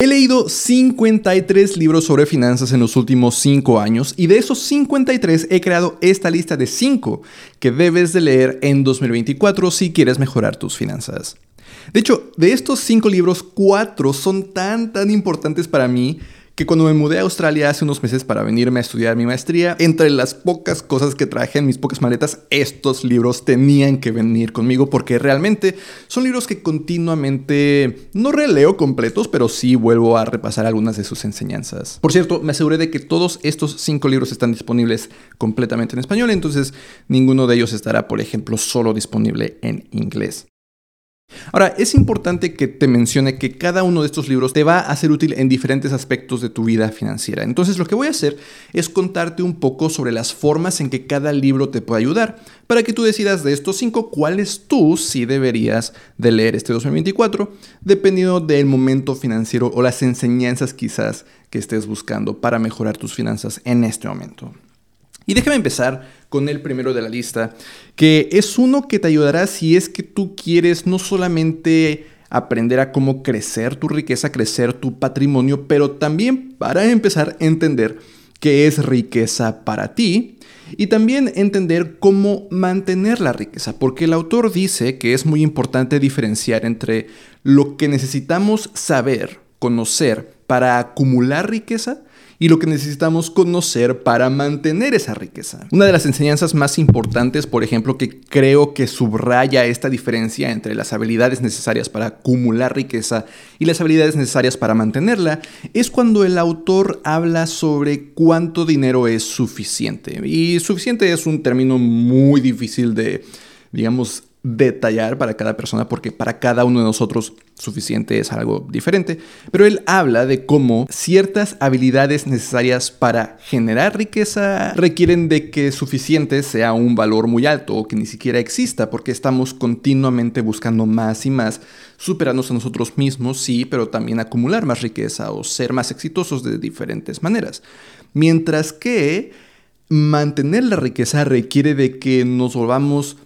He leído 53 libros sobre finanzas en los últimos 5 años y de esos 53 he creado esta lista de 5 que debes de leer en 2024 si quieres mejorar tus finanzas. De hecho, de estos 5 libros, 4 son tan tan importantes para mí que cuando me mudé a Australia hace unos meses para venirme a estudiar mi maestría, entre las pocas cosas que traje en mis pocas maletas, estos libros tenían que venir conmigo porque realmente son libros que continuamente no releo completos, pero sí vuelvo a repasar algunas de sus enseñanzas. Por cierto, me aseguré de que todos estos cinco libros están disponibles completamente en español, entonces ninguno de ellos estará, por ejemplo, solo disponible en inglés. Ahora, es importante que te mencione que cada uno de estos libros te va a ser útil en diferentes aspectos de tu vida financiera. Entonces, lo que voy a hacer es contarte un poco sobre las formas en que cada libro te puede ayudar, para que tú decidas de estos cinco cuáles tú sí deberías de leer este 2024, dependiendo del momento financiero o las enseñanzas quizás que estés buscando para mejorar tus finanzas en este momento. Y déjame empezar con el primero de la lista, que es uno que te ayudará si es que tú quieres no solamente aprender a cómo crecer tu riqueza, crecer tu patrimonio, pero también para empezar a entender qué es riqueza para ti y también entender cómo mantener la riqueza, porque el autor dice que es muy importante diferenciar entre lo que necesitamos saber, conocer para acumular riqueza y lo que necesitamos conocer para mantener esa riqueza. Una de las enseñanzas más importantes, por ejemplo, que creo que subraya esta diferencia entre las habilidades necesarias para acumular riqueza y las habilidades necesarias para mantenerla, es cuando el autor habla sobre cuánto dinero es suficiente. Y suficiente es un término muy difícil de, digamos, detallar para cada persona porque para cada uno de nosotros suficiente es algo diferente, pero él habla de cómo ciertas habilidades necesarias para generar riqueza requieren de que suficiente sea un valor muy alto o que ni siquiera exista porque estamos continuamente buscando más y más, superarnos a nosotros mismos, sí, pero también acumular más riqueza o ser más exitosos de diferentes maneras. Mientras que mantener la riqueza requiere de que nos volvamos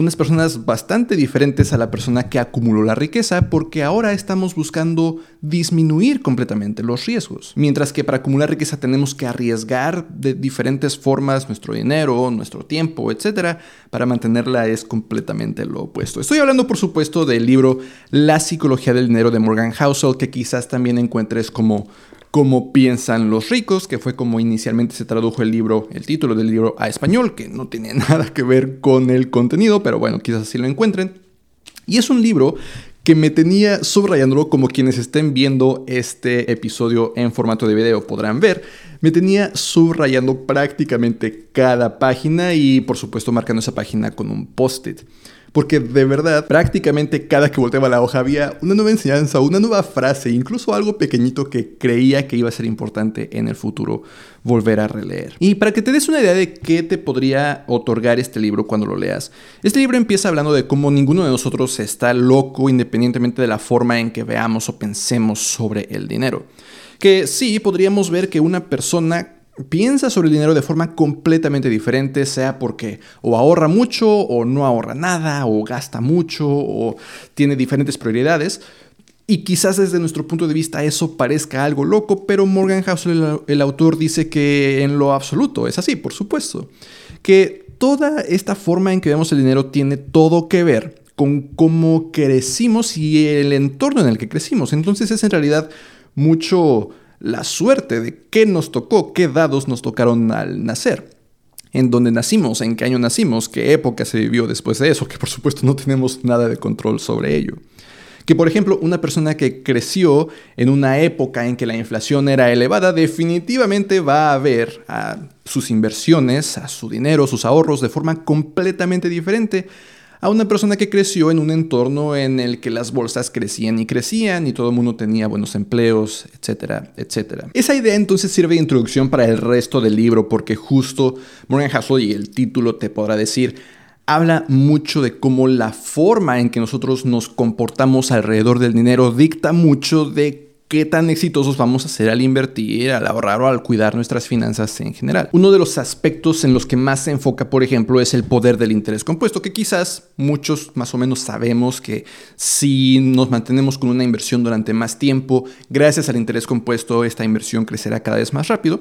unas personas bastante diferentes a la persona que acumuló la riqueza porque ahora estamos buscando disminuir completamente los riesgos. Mientras que para acumular riqueza tenemos que arriesgar de diferentes formas nuestro dinero, nuestro tiempo, etc. Para mantenerla es completamente lo opuesto. Estoy hablando por supuesto del libro La psicología del dinero de Morgan Housel que quizás también encuentres como Cómo piensan los ricos, que fue como inicialmente se tradujo el libro, el título del libro a español, que no tiene nada que ver con el contenido, pero bueno, quizás así lo encuentren. Y es un libro que me tenía subrayándolo como quienes estén viendo este episodio en formato de video podrán ver. Me tenía subrayando prácticamente cada página y por supuesto marcando esa página con un post-it. Porque de verdad, prácticamente cada que volteaba la hoja había una nueva enseñanza, una nueva frase, incluso algo pequeñito que creía que iba a ser importante en el futuro volver a releer. Y para que te des una idea de qué te podría otorgar este libro cuando lo leas, este libro empieza hablando de cómo ninguno de nosotros está loco independientemente de la forma en que veamos o pensemos sobre el dinero. Que sí, podríamos ver que una persona piensa sobre el dinero de forma completamente diferente, sea porque o ahorra mucho o no ahorra nada, o gasta mucho, o tiene diferentes prioridades. Y quizás desde nuestro punto de vista eso parezca algo loco, pero Morgan Housel, el, autor, dice que en lo absoluto es así, por supuesto. Que toda esta forma en que vemos el dinero tiene todo que ver con cómo crecimos y el entorno en el que crecimos. Entonces es en realidad mucho la suerte de qué nos tocó, qué dados nos tocaron al nacer. En dónde nacimos, en qué año nacimos, qué época se vivió después de eso, que por supuesto no tenemos nada de control sobre ello. Que por ejemplo una persona que creció en una época en que la inflación era elevada definitivamente va a ver a sus inversiones, a su dinero, sus ahorros de forma completamente diferente a una persona que creció en un entorno en el que las bolsas crecían y crecían y todo el mundo tenía buenos empleos, etcétera, etcétera. Esa idea entonces sirve de introducción para el resto del libro porque justo Morgan Housel y el título te podrá decir habla mucho de cómo la forma en que nosotros nos comportamos alrededor del dinero dicta mucho de qué tan exitosos vamos a ser al invertir, al ahorrar o al cuidar nuestras finanzas en general. Uno de los aspectos en los que más se enfoca, por ejemplo, es el poder del interés compuesto, que quizás muchos más o menos sabemos que si nos mantenemos con una inversión durante más tiempo, gracias al interés compuesto, esta inversión crecerá cada vez más rápido.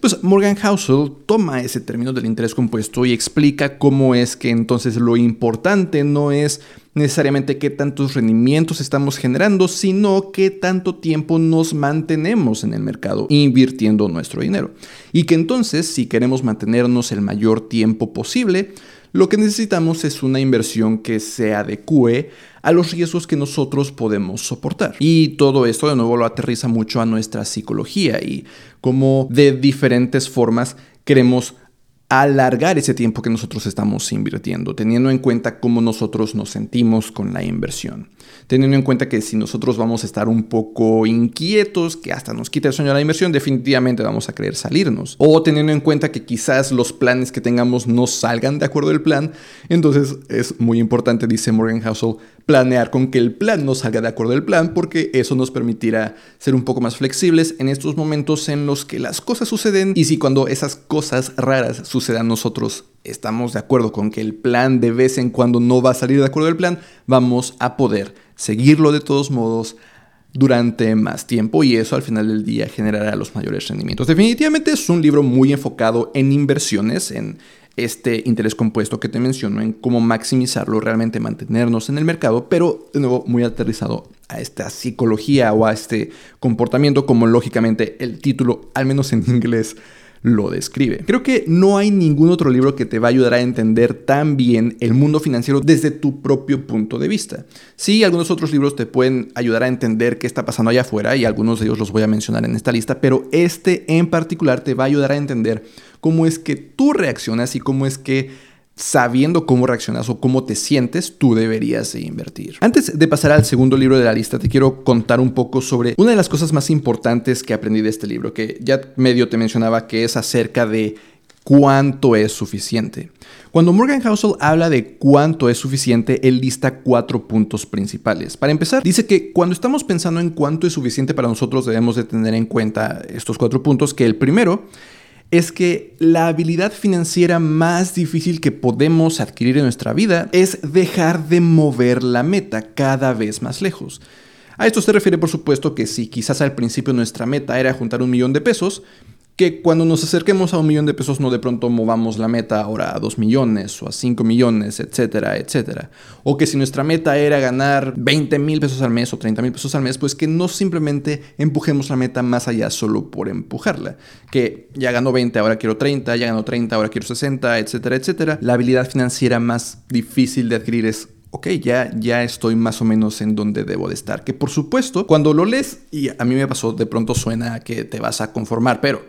Pues Morgan Housel toma ese término del interés compuesto y explica cómo es que entonces lo importante no es necesariamente qué tantos rendimientos estamos generando, sino qué tanto tiempo nos mantenemos en el mercado invirtiendo nuestro dinero. Y que entonces, si queremos mantenernos el mayor tiempo posible, lo que necesitamos es una inversión que se adecue a los riesgos que nosotros podemos soportar. Y todo esto de nuevo lo aterriza mucho a nuestra psicología y cómo de diferentes formas queremos alargar ese tiempo que nosotros estamos invirtiendo, teniendo en cuenta cómo nosotros nos sentimos con la inversión. Teniendo en cuenta que si nosotros vamos a estar un poco inquietos, que hasta nos quita el sueño la inversión, definitivamente vamos a querer salirnos. O teniendo en cuenta que quizás los planes que tengamos no salgan de acuerdo al plan, entonces es muy importante, dice Morgan Housel, planear con que el plan no salga de acuerdo al plan, porque eso nos permitirá ser un poco más flexibles en estos momentos en los que las cosas suceden y si cuando esas cosas raras sucedan nosotros estamos de acuerdo con que el plan de vez en cuando no va a salir de acuerdo al plan, vamos a poder seguirlo de todos modos durante más tiempo y eso al final del día generará los mayores rendimientos. Definitivamente es un libro muy enfocado en inversiones, en este interés compuesto que te menciono, en cómo maximizarlo, realmente mantenernos en el mercado, pero de nuevo muy aterrizado a esta psicología o a este comportamiento como lógicamente el título, al menos en inglés, lo describe. Creo que no hay ningún otro libro que te va a ayudar a entender tan bien el mundo financiero desde tu propio punto de vista. Sí, algunos otros libros te pueden ayudar a entender qué está pasando allá afuera y algunos de ellos los voy a mencionar en esta lista, pero este en particular te va a ayudar a entender cómo es que tú reaccionas y cómo es que sabiendo cómo reaccionas o cómo te sientes, tú deberías invertir. Antes de pasar al segundo libro de la lista, te quiero contar un poco sobre una de las cosas más importantes que aprendí de este libro, que ya medio te mencionaba que es acerca de cuánto es suficiente. Cuando Morgan Housel habla de cuánto es suficiente, él lista cuatro puntos principales. Para empezar, dice que cuando estamos pensando en cuánto es suficiente para nosotros debemos de tener en cuenta estos cuatro puntos, que el primero es que la habilidad financiera más difícil que podemos adquirir en nuestra vida es dejar de mover la meta cada vez más lejos. A esto se refiere por supuesto que si quizás al principio nuestra meta era juntar un millón de pesos, que cuando nos acerquemos a un millón de pesos no de pronto movamos la meta ahora a dos millones o a cinco millones, etcétera, etcétera. O que si nuestra meta era ganar 20 mil pesos al mes o 30 mil pesos al mes, pues que no simplemente empujemos la meta más allá solo por empujarla. Que ya ganó 20, ahora quiero 30, ya ganó 30, ahora quiero 60, etcétera, etcétera. La habilidad financiera más difícil de adquirir es ok, ya, ya estoy más o menos en donde debo de estar. Que por supuesto, cuando lo lees, y a mí me pasó, de pronto suena que te vas a conformar, pero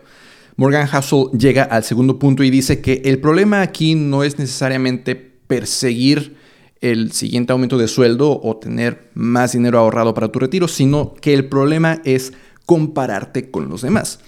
Morgan Housel llega al segundo punto y dice que el problema aquí no es necesariamente perseguir el siguiente aumento de sueldo o tener más dinero ahorrado para tu retiro, sino que el problema es compararte con los demás.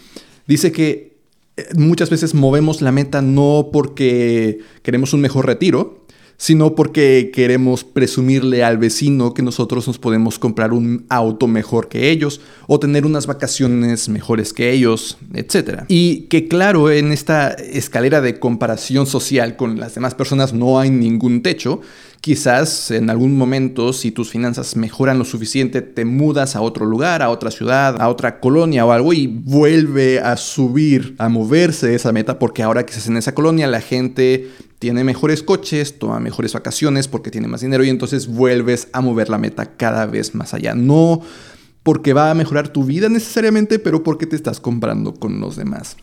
Dice que eh, muchas veces movemos la meta no porque queremos un mejor retiro, sino porque queremos presumirle al vecino que nosotros nos podemos comprar un auto mejor que ellos o tener unas vacaciones mejores que ellos, etc. Y que claro, en esta escalera de comparación social con las demás personas no hay ningún techo, Quizás en algún momento, si tus finanzas mejoran lo suficiente, te mudas a otro lugar, a otra ciudad, a otra colonia o algo y vuelve a subir, a moverse esa meta, porque ahora que estás en esa colonia la gente tiene mejores coches, toma mejores vacaciones porque tiene más dinero y entonces vuelves a mover la meta cada vez más allá. No porque va a mejorar tu vida necesariamente, pero porque te estás comprando con los demás.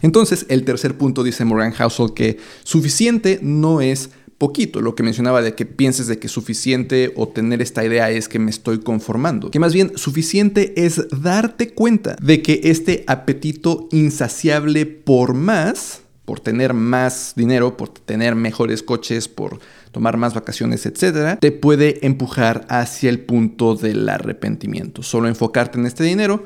Entonces, el tercer punto dice Moran Housel que suficiente no es poquito, lo que mencionaba de que pienses de que suficiente o tener esta idea es que me estoy conformando, que más bien suficiente es darte cuenta de que este apetito insaciable por más, por tener más dinero, por tener mejores coches, por tomar más vacaciones, etcétera, te puede empujar hacia el punto del arrepentimiento. Solo enfocarte en este dinero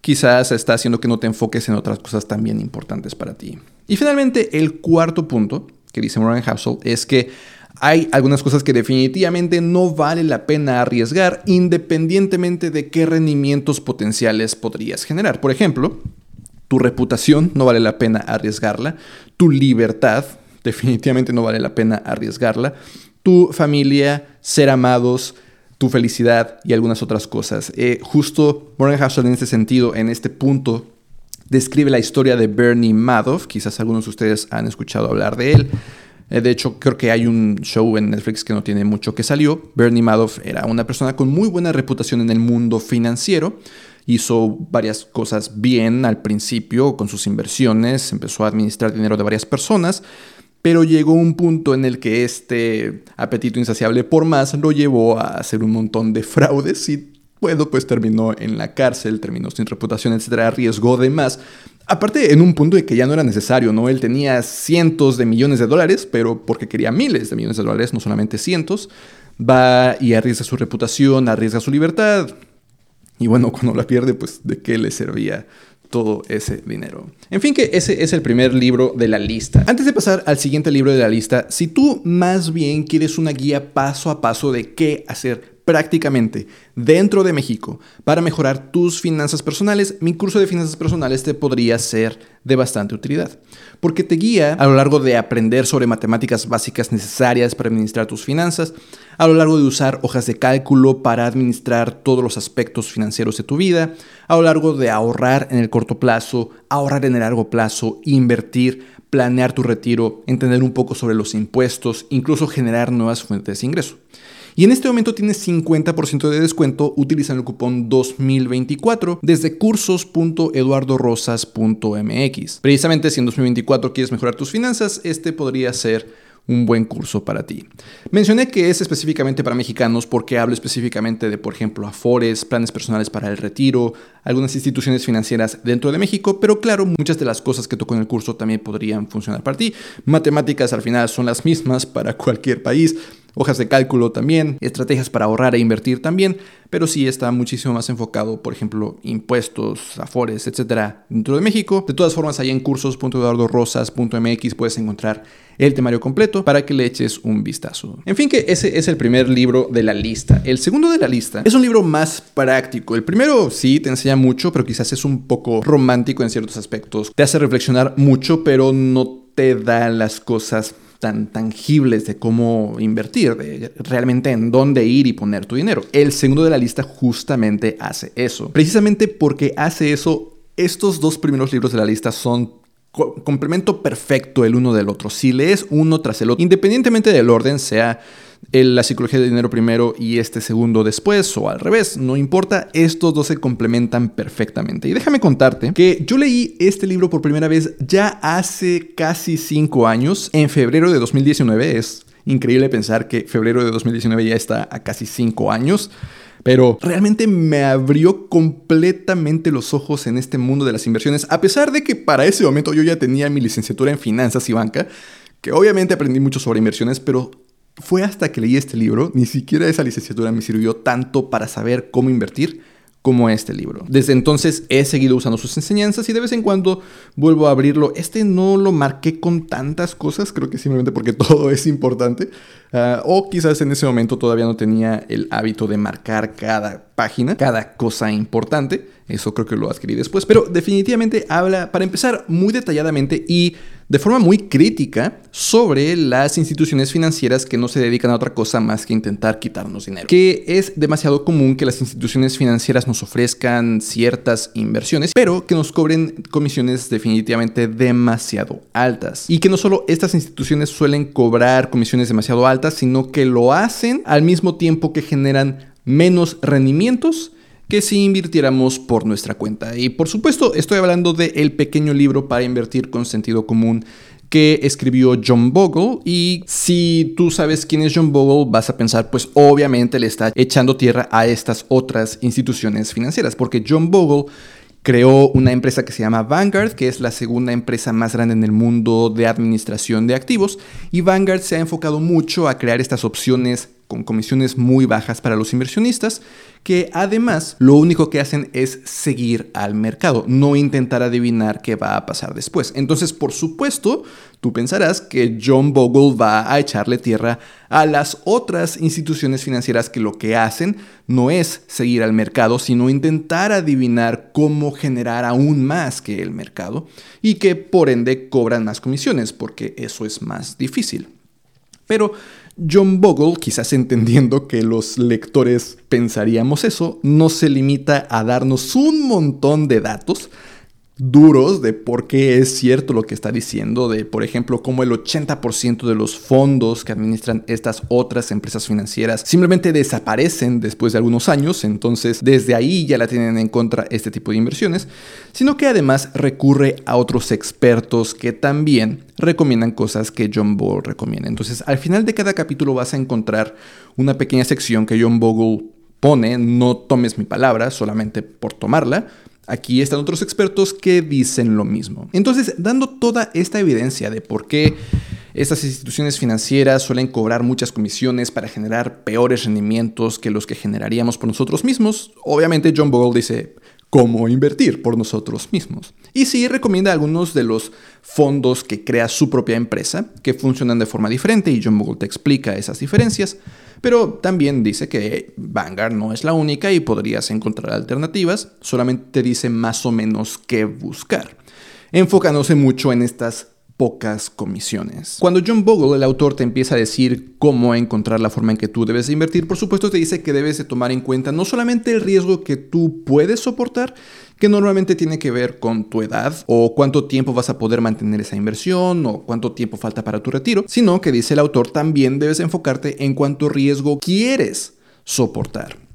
quizás está haciendo que no te enfoques en otras cosas también importantes para ti. Y finalmente, el cuarto punto que dice Morgan Housel es que hay algunas cosas que definitivamente no vale la pena arriesgar independientemente de qué rendimientos potenciales podrías generar. Por ejemplo, tu reputación no vale la pena arriesgarla, tu libertad definitivamente no vale la pena arriesgarla, tu familia, ser amados, tu felicidad y algunas otras cosas. Eh, justo Morgan Housel en este sentido, en este punto, describe la historia de Bernie Madoff, quizás algunos de ustedes han escuchado hablar de él. Eh, de hecho, creo que hay un show en Netflix que no tiene mucho que salió. Bernie Madoff era una persona con muy buena reputación en el mundo financiero. Hizo varias cosas bien al principio con sus inversiones, empezó a administrar dinero de varias personas, pero llegó un punto en el que este apetito insaciable por más lo llevó a hacer un montón de fraudes y bueno, pues terminó en la cárcel, terminó sin reputación, etcétera, arriesgó de más. Aparte, en un punto de que ya no era necesario, ¿no? Él tenía cientos de millones de dólares, pero porque quería miles de millones de dólares, no solamente cientos, va y arriesga su reputación, arriesga su libertad. Y bueno, cuando la pierde, pues de qué le servía todo ese dinero. En fin, que ese es el primer libro de la lista. Antes de pasar al siguiente libro de la lista, si tú más bien quieres una guía paso a paso de qué hacer prácticamente dentro de México para mejorar tus finanzas personales, mi curso de finanzas personales te podría ser de bastante utilidad, porque te guía a lo largo de aprender sobre matemáticas básicas necesarias para administrar tus finanzas, a lo largo de usar hojas de cálculo para administrar todos los aspectos financieros de tu vida, a lo largo de ahorrar en el corto plazo, ahorrar en el largo plazo, invertir, planear tu retiro, entender un poco sobre los impuestos, incluso generar nuevas fuentes de ingreso. Y en este momento tienes 50% de descuento utilizando el cupón 2024 desde cursos.eduardorosas.mx. Precisamente si en 2024 quieres mejorar tus finanzas, este podría ser un buen curso para ti. Mencioné que es específicamente para mexicanos porque hablo específicamente de, por ejemplo, afores, planes personales para el retiro, algunas instituciones financieras dentro de México, pero claro, muchas de las cosas que toco en el curso también podrían funcionar para ti. Matemáticas al final son las mismas para cualquier país hojas de cálculo también, estrategias para ahorrar e invertir también, pero sí está muchísimo más enfocado, por ejemplo, impuestos, afores, etcétera, dentro de México. De todas formas, ahí en cursos.eduardorosas.mx puedes encontrar el temario completo para que le eches un vistazo. En fin, que ese es el primer libro de la lista. El segundo de la lista es un libro más práctico. El primero sí te enseña mucho, pero quizás es un poco romántico en ciertos aspectos. Te hace reflexionar mucho, pero no te da las cosas tan tangibles de cómo invertir, de realmente en dónde ir y poner tu dinero. El segundo de la lista justamente hace eso. Precisamente porque hace eso, estos dos primeros libros de la lista son complemento perfecto el uno del otro. Si lees uno tras el otro, independientemente del orden, sea la psicología del dinero primero y este segundo después o al revés, no importa, estos dos se complementan perfectamente. Y déjame contarte que yo leí este libro por primera vez ya hace casi cinco años, en febrero de 2019, es increíble pensar que febrero de 2019 ya está a casi cinco años. Pero realmente me abrió completamente los ojos en este mundo de las inversiones, a pesar de que para ese momento yo ya tenía mi licenciatura en finanzas y banca, que obviamente aprendí mucho sobre inversiones, pero fue hasta que leí este libro, ni siquiera esa licenciatura me sirvió tanto para saber cómo invertir como este libro. Desde entonces he seguido usando sus enseñanzas y de vez en cuando vuelvo a abrirlo. Este no lo marqué con tantas cosas, creo que simplemente porque todo es importante. Ah, o quizás en ese momento todavía no tenía el hábito de marcar cada página, cada cosa importante. Eso creo que lo adquirí después. Pero definitivamente habla, para empezar, muy detalladamente y de forma muy crítica sobre las instituciones financieras que no se dedican a otra cosa más que intentar quitarnos dinero. Que es demasiado común que las instituciones financieras nos ofrezcan ciertas inversiones, pero que nos cobren comisiones definitivamente demasiado altas. Y que no solo estas instituciones suelen cobrar comisiones demasiado altas, sino que lo hacen al mismo tiempo que generan menos rendimientos que si invirtiéramos por nuestra cuenta. Y por supuesto estoy hablando de el pequeño libro para invertir con sentido común que escribió John Bogle y si tú sabes quién es John Bogle vas a pensar pues obviamente le está echando tierra a estas otras instituciones financieras porque John Bogle creó una empresa que se llama Vanguard, que es la segunda empresa más grande en el mundo de administración de activos, y Vanguard se ha enfocado mucho a crear estas opciones con comisiones muy bajas para los inversionistas, que además lo único que hacen es seguir al mercado, no intentar adivinar qué va a pasar después. Entonces, por supuesto, tú pensarás que John Bogle va a echarle tierra a las otras instituciones financieras que lo que hacen no es seguir al mercado, sino intentar adivinar cómo generar aún más que el mercado y que por ende cobran más comisiones, porque eso es más difícil. Pero John Bogle, quizás entendiendo que los lectores pensaríamos eso, no se limita a darnos un montón de datos duros de por qué es cierto lo que está diciendo, de por ejemplo cómo el 80% de los fondos que administran estas otras empresas financieras simplemente desaparecen después de algunos años, entonces desde ahí ya la tienen en contra este tipo de inversiones, sino que además recurre a otros expertos que también recomiendan cosas que John Bogle recomienda. Entonces al final de cada capítulo vas a encontrar una pequeña sección que John Bogle pone, no tomes mi palabra solamente por tomarla, Aquí están otros expertos que dicen lo mismo. Entonces, dando toda esta evidencia de por qué estas instituciones financieras suelen cobrar muchas comisiones para generar peores rendimientos que los que generaríamos por nosotros mismos, obviamente John Bogle dice cómo invertir por nosotros mismos. Y sí recomienda algunos de los fondos que crea su propia empresa, que funcionan de forma diferente y John Bogle te explica esas diferencias. Pero también dice que Vanguard no es la única y podrías encontrar alternativas, solamente dice más o menos qué buscar, enfocándose mucho en estas pocas comisiones. Cuando John Bogle, el autor, te empieza a decir cómo encontrar la forma en que tú debes invertir, por supuesto te dice que debes de tomar en cuenta no solamente el riesgo que tú puedes soportar, que normalmente tiene que ver con tu edad o cuánto tiempo vas a poder mantener esa inversión o cuánto tiempo falta para tu retiro, sino que dice el autor también debes enfocarte en cuánto riesgo quieres soportar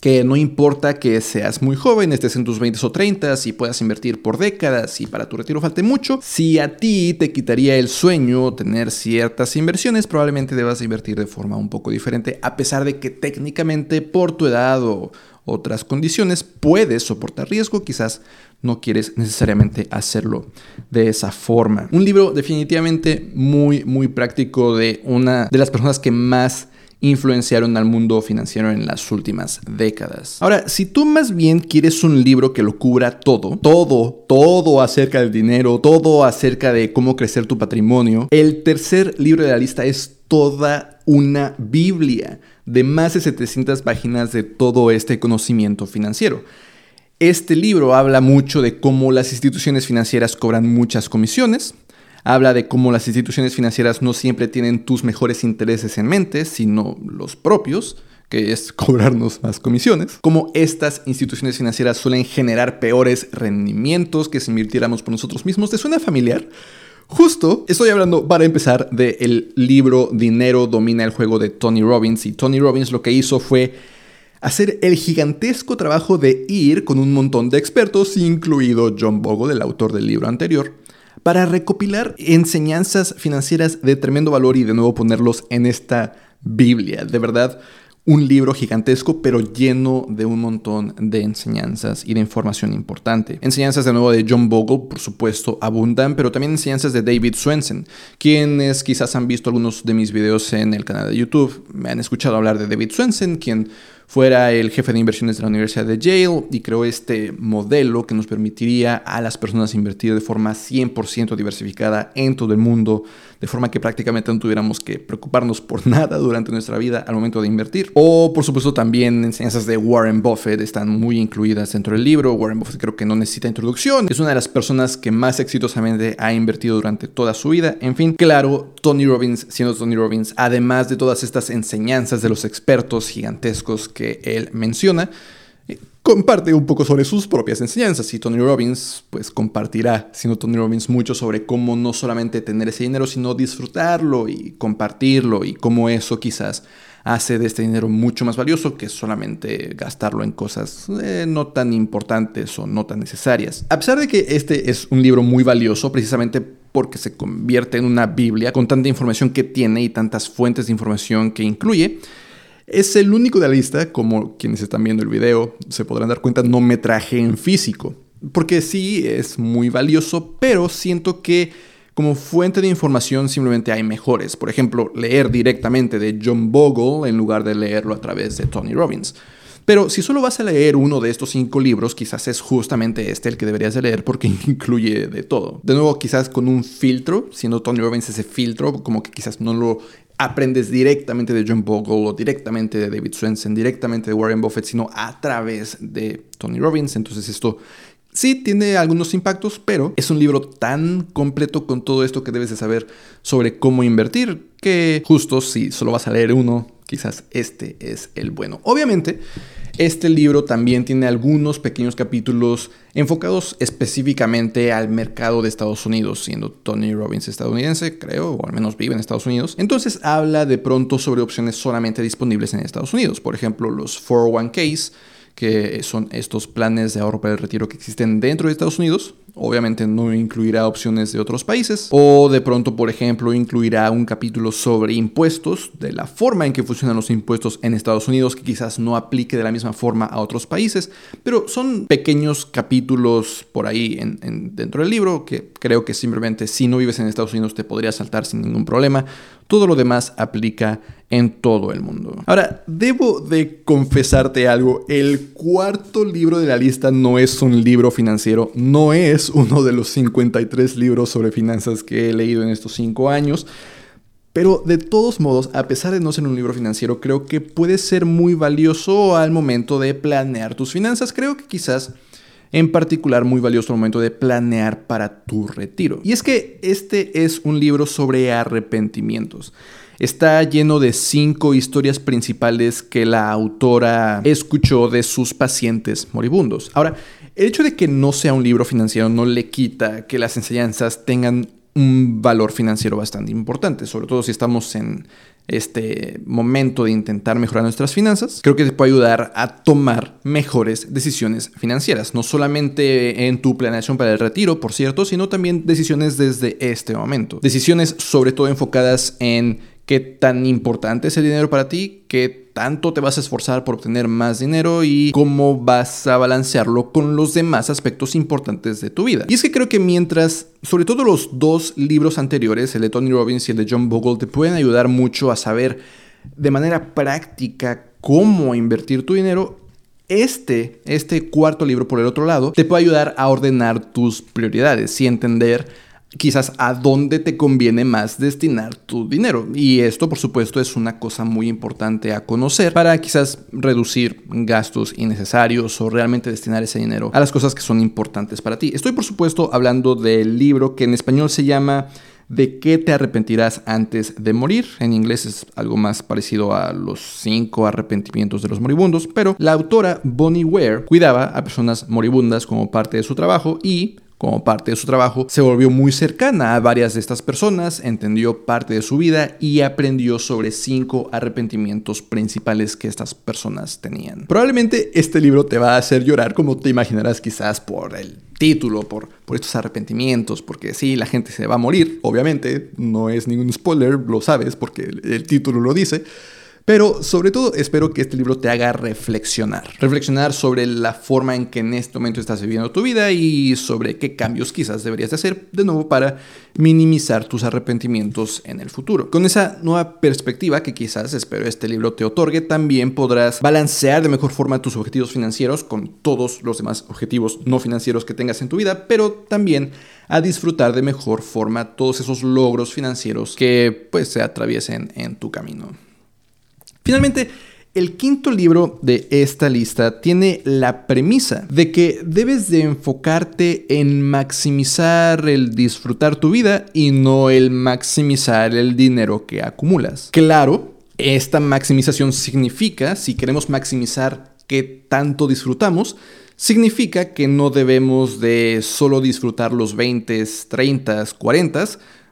que no importa que seas muy joven, estés en tus 20 o 30 y puedas invertir por décadas y para tu retiro falte mucho, si a ti te quitaría el sueño tener ciertas inversiones, probablemente debas invertir de forma un poco diferente, a pesar de que técnicamente por tu edad o otras condiciones puedes soportar riesgo, quizás no quieres necesariamente hacerlo de esa forma. Un libro definitivamente muy, muy práctico de una de las personas que más influenciaron al mundo financiero en las últimas décadas. Ahora, si tú más bien quieres un libro que lo cubra todo, todo, todo acerca del dinero, todo acerca de cómo crecer tu patrimonio, el tercer libro de la lista es toda una Biblia de más de 700 páginas de todo este conocimiento financiero. Este libro habla mucho de cómo las instituciones financieras cobran muchas comisiones, Habla de cómo las instituciones financieras no siempre tienen tus mejores intereses en mente, sino los propios, que es cobrarnos más comisiones. Cómo estas instituciones financieras suelen generar peores rendimientos que si invirtiéramos por nosotros mismos. ¿Te suena familiar? Justo estoy hablando para empezar del libro Dinero domina el juego de Tony Robbins. Y Tony Robbins lo que hizo fue hacer el gigantesco trabajo de ir con un montón de expertos, incluido John Bogle, el autor del libro anterior, para recopilar enseñanzas financieras de tremendo valor y de nuevo ponerlos en esta Biblia. De verdad, un libro gigantesco, pero lleno de un montón de enseñanzas y de información importante. Enseñanzas de nuevo de John Bogle, por supuesto, abundan, pero también enseñanzas de David Swensen, quienes quizás han visto algunos de mis videos en el canal de YouTube, me han escuchado hablar de David Swensen, quien fuera el jefe de inversiones de la Universidad de Yale y creó este modelo que nos permitiría a las personas invertir de forma 100% diversificada en todo el mundo, de forma que prácticamente no tuviéramos que preocuparnos por nada durante nuestra vida al momento de invertir. O por supuesto también enseñanzas de Warren Buffett están muy incluidas dentro del libro. Warren Buffett creo que no necesita introducción. Es una de las personas que más exitosamente ha invertido durante toda su vida. En fin, claro, Tony Robbins, siendo Tony Robbins, además de todas estas enseñanzas de los expertos gigantescos él menciona, eh, comparte un poco sobre sus propias enseñanzas y Tony Robbins pues compartirá, siendo Tony Robbins, mucho sobre cómo no solamente tener ese dinero, sino disfrutarlo y compartirlo y cómo eso quizás hace de este dinero mucho más valioso que solamente gastarlo en cosas eh, no tan importantes o no tan necesarias. A pesar de que este es un libro muy valioso, precisamente porque se convierte en una Biblia con tanta información que tiene y tantas fuentes de información que incluye, es el único de la lista, como quienes están viendo el video se podrán dar cuenta, no me traje en físico. Porque sí, es muy valioso, pero siento que como fuente de información simplemente hay mejores. Por ejemplo, leer directamente de John Bogle en lugar de leerlo a través de Tony Robbins. Pero si solo vas a leer uno de estos cinco libros, quizás es justamente este el que deberías de leer porque incluye de todo. De nuevo, quizás con un filtro, siendo Tony Robbins ese filtro, como que quizás no lo aprendes directamente de John Bogle o directamente de David Swensen, directamente de Warren Buffett, sino a través de Tony Robbins. Entonces esto sí tiene algunos impactos, pero es un libro tan completo con todo esto que debes de saber sobre cómo invertir que justo si solo vas a leer uno, quizás este es el bueno. Obviamente, este libro también tiene algunos pequeños capítulos enfocados específicamente al mercado de Estados Unidos, siendo Tony Robbins estadounidense, creo, o al menos vive en Estados Unidos. Entonces habla de pronto sobre opciones solamente disponibles en Estados Unidos, por ejemplo los 401ks, que son estos planes de ahorro para el retiro que existen dentro de Estados Unidos, Obviamente no incluirá opciones de otros países. O de pronto, por ejemplo, incluirá un capítulo sobre impuestos, de la forma en que funcionan los impuestos en Estados Unidos, que quizás no aplique de la misma forma a otros países. Pero son pequeños capítulos por ahí en, dentro del libro que creo que simplemente si no vives en Estados Unidos te podría saltar sin ningún problema. Todo lo demás aplica en todo el mundo. Ahora, debo de confesarte algo. El cuarto libro de la lista no es un libro financiero, no es uno de los 53 libros sobre finanzas que he leído en estos 5 años. Pero de todos modos, a pesar de no ser un libro financiero, creo que puede ser muy valioso al momento de planear tus finanzas. Creo que quizás en particular muy valioso al momento de planear para tu retiro. Y es que este es un libro sobre arrepentimientos. Está lleno de cinco historias principales que la autora escuchó de sus pacientes moribundos. Ahora, el hecho de que no sea un libro financiero no le quita que las enseñanzas tengan un valor financiero bastante importante, sobre todo si estamos en este momento de intentar mejorar nuestras finanzas, creo que te puede ayudar a tomar mejores decisiones financieras, no solamente en tu planeación para el retiro, por cierto, sino también decisiones desde este momento. Decisiones sobre todo enfocadas en qué tan importante es el dinero para ti, qué tanto te vas a esforzar por obtener más dinero y cómo vas a balancearlo con los demás aspectos importantes de tu vida. Y es que creo que mientras, sobre todo los dos libros anteriores, el de Tony Robbins y el de John Bogle, te pueden ayudar mucho a saber de manera práctica cómo invertir tu dinero, este, este cuarto libro por el otro lado, te puede ayudar a ordenar tus prioridades y entender quizás a dónde te conviene más destinar tu dinero. Y esto, por supuesto, es una cosa muy importante a conocer para quizás reducir gastos innecesarios o realmente destinar ese dinero a las cosas que son importantes para ti. Estoy, por supuesto, hablando del libro que en español se llama ¿De qué te arrepentirás antes de morir? En inglés es algo más parecido a los cinco arrepentimientos de los moribundos, pero la autora Bonnie Ware cuidaba a personas moribundas como parte de su trabajo y como parte de su trabajo, se volvió muy cercana a varias de estas personas, entendió parte de su vida y aprendió sobre cinco arrepentimientos principales que estas personas tenían. Probablemente este libro te va a hacer llorar como te imaginarás quizás por el título, por, por estos arrepentimientos, porque sí, la gente se va a morir, obviamente, no es ningún spoiler, lo sabes porque el título lo dice. Pero sobre todo espero que este libro te haga reflexionar. Reflexionar sobre la forma en que en este momento estás viviendo tu vida y sobre qué cambios quizás deberías hacer de nuevo para minimizar tus arrepentimientos en el futuro. Con esa nueva perspectiva que quizás espero este libro te otorgue, también podrás balancear de mejor forma tus objetivos financieros con todos los demás objetivos no financieros que tengas en tu vida, pero también a disfrutar de mejor forma todos esos logros financieros que pues se atraviesen en tu camino. Finalmente, el quinto libro de esta lista tiene la premisa de que debes de enfocarte en maximizar el disfrutar tu vida y no el maximizar el dinero que acumulas. Claro, esta maximización significa, si queremos maximizar qué tanto disfrutamos, significa que no debemos de solo disfrutar los 20, 30, 40,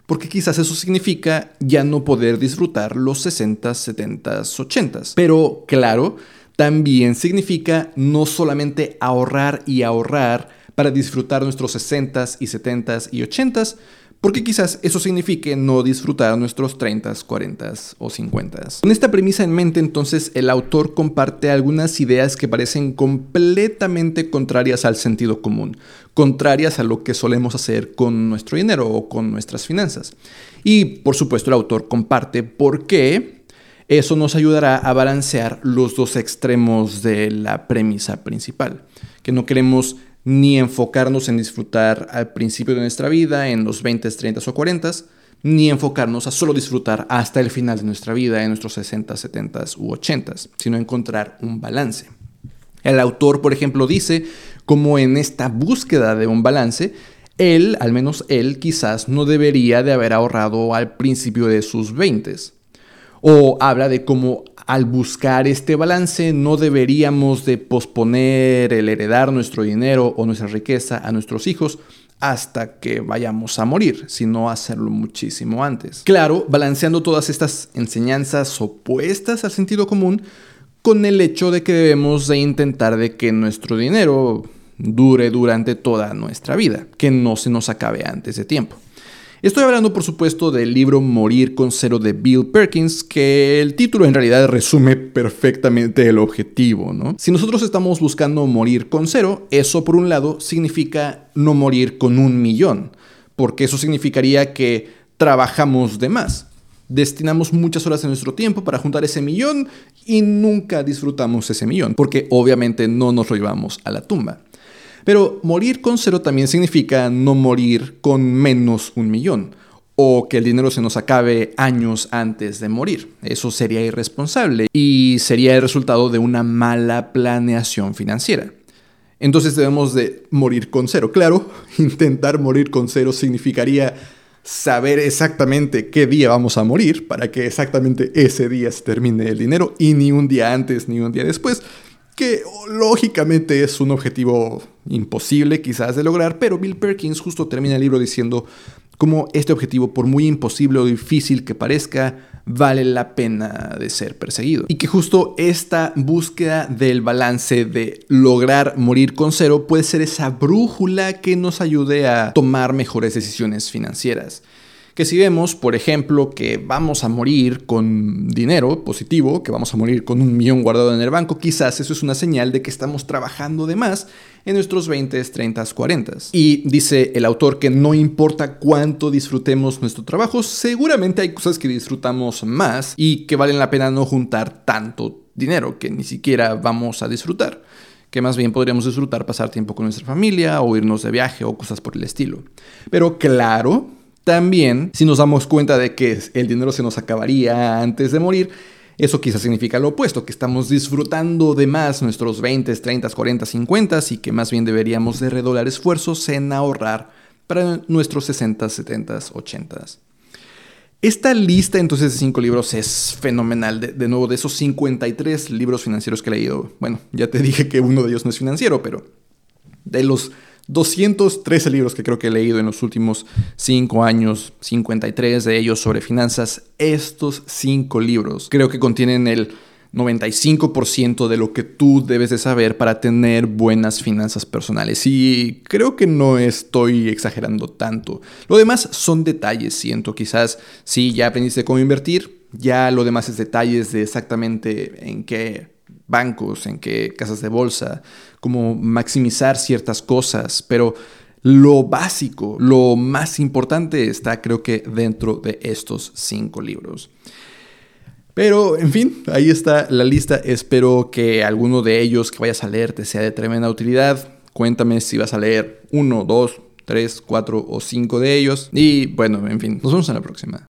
porque quizás eso significa ya no poder disfrutar los 60, 70, 80. Pero claro, también significa no solamente ahorrar y ahorrar para disfrutar nuestros 60 y 70 y 80, porque quizás eso signifique no disfrutar nuestros 30, 40 o 50. Con esta premisa en mente, entonces, el autor comparte algunas ideas que parecen completamente contrarias al sentido común, contrarias a lo que solemos hacer con nuestro dinero o con nuestras finanzas. Y, por supuesto, el autor comparte por qué eso nos ayudará a balancear los dos extremos de la premisa principal, que no queremos ni enfocarnos en disfrutar al principio de nuestra vida, en los 20, 30 o 40, ni enfocarnos a solo disfrutar hasta el final de nuestra vida, en nuestros 60, 70 u 80, sino encontrar un balance. El autor, por ejemplo, dice como en esta búsqueda de un balance, él, al menos él, quizás no debería de haber ahorrado al principio de sus 20. O habla de cómo al buscar este balance no deberíamos de posponer el heredar nuestro dinero o nuestra riqueza a nuestros hijos hasta que vayamos a morir, sino hacerlo muchísimo antes. Claro, balanceando todas estas enseñanzas opuestas al sentido común con el hecho de que debemos de intentar de que nuestro dinero dure durante toda nuestra vida, que no se nos acabe antes de tiempo. Estoy hablando, por supuesto, del libro Morir con Cero de Bill Perkins, que el título en realidad resume perfectamente el objetivo, ¿no? Si nosotros estamos buscando morir con cero, eso por un lado significa no morir con un millón, porque eso significaría que trabajamos de más. Destinamos muchas horas de nuestro tiempo para juntar ese millón y nunca disfrutamos ese millón, porque obviamente no nos lo llevamos a la tumba. Pero morir con cero también significa no morir con menos un millón o que el dinero se nos acabe años antes de morir. Eso sería irresponsable y sería el resultado de una mala planeación financiera. Entonces debemos de morir con cero. Claro, intentar morir con cero significaría saber exactamente qué día vamos a morir para que exactamente ese día se termine el dinero y ni un día antes ni un día después que lógicamente es un objetivo imposible quizás de lograr, pero Bill Perkins justo termina el libro diciendo cómo este objetivo, por muy imposible o difícil que parezca, vale la pena de ser perseguido. Y que justo esta búsqueda del balance de lograr morir con cero puede ser esa brújula que nos ayude a tomar mejores decisiones financieras que si vemos, por ejemplo, que vamos a morir con dinero positivo, que vamos a morir con un millón guardado en el banco, quizás eso es una señal de que estamos trabajando de más en nuestros 20, 30, 40. Y dice el autor que no importa cuánto disfrutemos nuestro trabajo, seguramente hay cosas que disfrutamos más y que valen la pena no juntar tanto dinero que ni siquiera vamos a disfrutar que más bien podríamos disfrutar pasar tiempo con nuestra familia o irnos de viaje o cosas por el estilo. Pero claro, también, si nos damos cuenta de que el dinero se nos acabaría antes de morir, eso quizás significa lo opuesto, que estamos disfrutando de más nuestros 20, 30, 40, 50 y que más bien deberíamos de redoblar esfuerzos en ahorrar para nuestros 60, 70, 80. Esta lista entonces de cinco libros es fenomenal. De, de, nuevo, de esos 53 libros financieros que he leído, bueno, ya te dije que uno de ellos no es financiero, pero de los 213 libros que creo que he leído en los últimos 5 años, 53 de ellos sobre finanzas. Estos 5 libros creo que contienen el 95% de lo que tú debes de saber para tener buenas finanzas personales. Y creo que no estoy exagerando tanto. Lo demás son detalles, siento. Quizás si ya aprendiste cómo invertir, ya lo demás es detalles de exactamente en qué bancos, en qué casas de bolsa, cómo maximizar ciertas cosas, pero lo básico, lo más importante está creo que dentro de estos cinco libros. Pero, en fin, ahí está la lista. Espero que alguno de ellos que vayas a leer te sea de tremenda utilidad. Cuéntame si vas a leer uno, dos, tres, cuatro o cinco de ellos. Y bueno, en fin, nos vemos en la próxima.